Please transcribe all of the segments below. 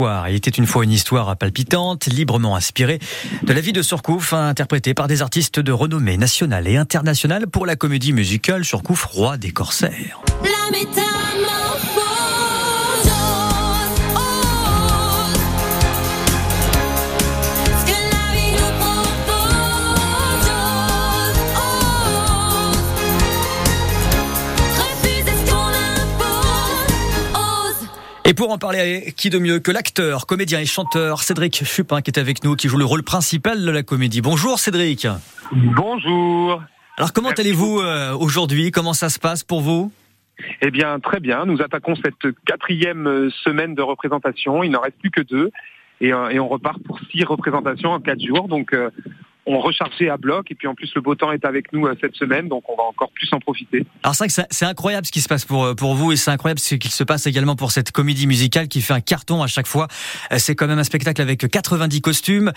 Il était une fois une histoire palpitante, librement inspirée de la vie de Surcouf, interprétée par des artistes de renommée nationale et internationale pour la comédie musicale Surcouf, roi des corsaires. Et pour en parler, qui de mieux que l'acteur, comédien et chanteur Cédric Chupin qui est avec nous, qui joue le rôle principal de la comédie. Bonjour Cédric. Bonjour. Alors comment allez-vous euh, aujourd'hui? Comment ça se passe pour vous? Eh bien, très bien. Nous attaquons cette quatrième euh, semaine de représentation. Il n'en reste plus que deux. Et, euh, et, on repart pour six représentations en quatre jours. Donc, on rechargeait à bloc et puis en plus le beau temps est avec nous euh, cette semaine donc on va encore plus en profiter. Alors c'est c'est incroyable ce qui se passe pour euh, pour vous et c'est incroyable ce qu'il se passe également pour cette comédie musicale qui fait un carton à chaque fois. Euh, c'est quand même un spectacle avec 90 costumes.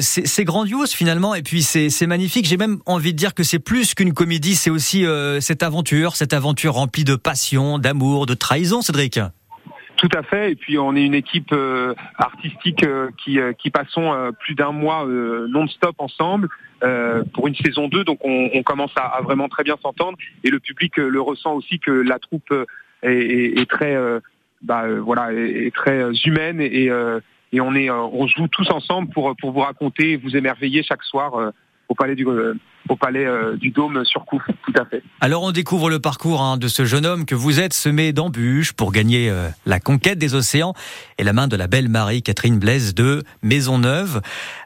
C'est grandiose finalement et puis c'est magnifique. J'ai même envie de dire que c'est plus qu'une comédie, c'est aussi cette aventure, cette aventure remplie de passion, d'amour, de trahison, Cédric. Tout à fait. Et puis on est une équipe euh, artistique euh, qui, euh, qui passons plus d'un mois non-stop ensemble pour une saison 2. Donc on, on commence à, vraiment très bien s'entendre et le public le ressent aussi que la troupe est, est, très bah, voilà est, très humaine et, et on est on joue tous ensemble pour pour vous raconter, vous émerveiller chaque soir au palais du au palais euh, du Dôme sur Couf, tout à fait. Alors on découvre le parcours hein, de ce jeune homme que vous êtes semé d'embûches pour gagner euh, la conquête des océans et la main de la belle Marie Catherine Blaise de Maisonneuve.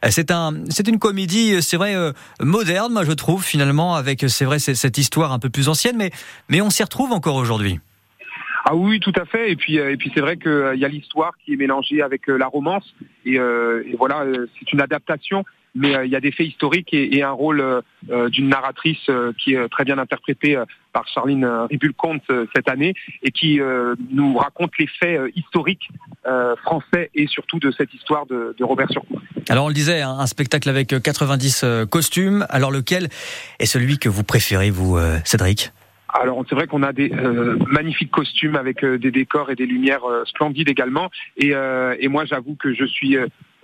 Euh, c'est un, c'est une comédie, c'est vrai moderne, moi je trouve finalement avec c'est vrai cette histoire un peu plus ancienne, mais mais on s'y retrouve encore aujourd'hui. Ah oui, tout à fait. Et puis, et puis c'est vrai qu'il y a l'histoire qui est mélangée avec la romance. Et, et voilà, c'est une adaptation mais euh, il y a des faits historiques et, un rôle euh, euh, d'une narratrice qui est très bien interprétée par Charline Ribulcomte cette année et qui nous raconte les faits historiques français et surtout de cette histoire de, Robert Surcouf. Alors on le disait, hein, un spectacle avec 90 costumes. Alors lequel est celui que vous préférez, vous, Cédric? Alors c'est vrai qu'on a des magnifiques costumes avec des décors et des lumières splendides également. Et, et moi j'avoue que je suis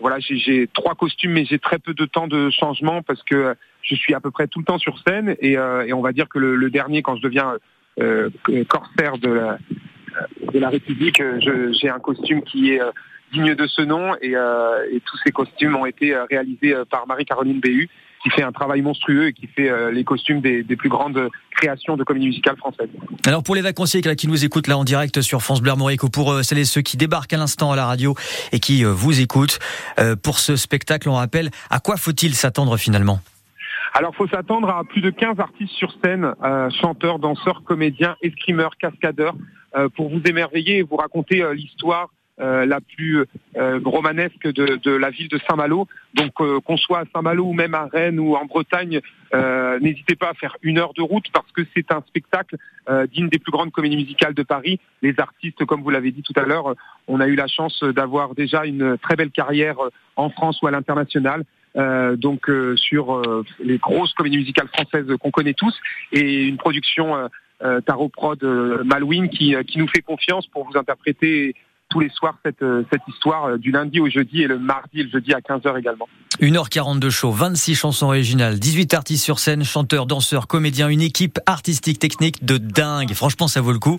voilà, j'ai trois costumes, mais j'ai très peu de temps de changement parce que je suis à peu près tout le temps sur scène et, euh, on va dire que le, dernier, quand je deviens euh, corsaire de la, République, j'ai un costume qui est euh, digne de ce nom et, tous ces costumes ont été réalisés par Marie-Caroline Béhu qui fait un travail monstrueux et qui fait euh, les costumes des, plus grandes de comédie musicale française. Alors pour les vacanciers qui nous écoutent là en direct sur France Bleu Armorique ou pour euh, celles et ceux qui débarquent à l'instant à la radio et qui euh, vous écoutent, pour ce spectacle, on rappelle, à quoi faut-il s'attendre finalement? Alors, faut s'attendre à plus de 15 artistes sur scène, chanteurs, danseurs, comédiens, escrimeurs, cascadeurs, pour vous émerveiller et vous raconter l'histoire euh, la plus euh, romanesque de, la ville de Saint-Malo. Donc euh, qu'on soit à Saint-Malo ou même à Rennes ou en Bretagne, n'hésitez pas à faire une heure de route parce que c'est un spectacle digne des plus grandes comédies musicales de Paris. Les artistes, comme vous l'avez dit tout à l'heure, on a eu la chance d'avoir déjà une très belle carrière en France ou à l'international. Euh, donc sur les grosses comédies musicales françaises qu'on connaît tous et une production euh, Tarot Prod Malouine qui, qui nous fait confiance pour vous interpréter tous les soirs cette, euh, cette histoire euh, du lundi au jeudi et le mardi et le jeudi à 15h également. 1h40 de show, 26 chansons originales, 18 artistes sur scène, chanteurs, danseurs, comédiens, une équipe artistique technique de dingue. Franchement, ça vaut le coup.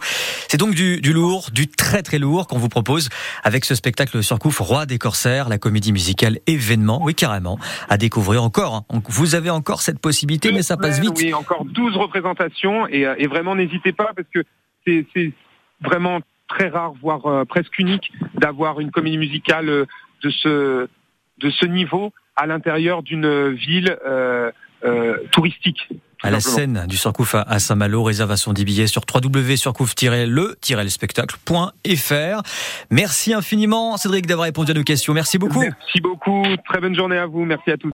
C'est donc du, du lourd, du très très lourd qu'on vous propose avec ce spectacle sur Couf, Roi des Corsaires, la comédie musicale événement, oui carrément, à découvrir encore. Hein. Vous avez encore cette possibilité, mais ça passe vite. Oui, encore 12 représentations et, euh, et vraiment n'hésitez pas parce que c'est vraiment très rare, voire euh, presque unique, d'avoir une comédie musicale euh, de ce de ce niveau à l'intérieur d'une ville euh, touristique. À la scène du Surcouf à Saint-Malo, réservation des billets sur www.surcouf-le-spectacle.fr. Merci infiniment Cédric d'avoir répondu à nos questions. Merci beaucoup. Merci beaucoup. Très bonne journée à vous. Merci à tous.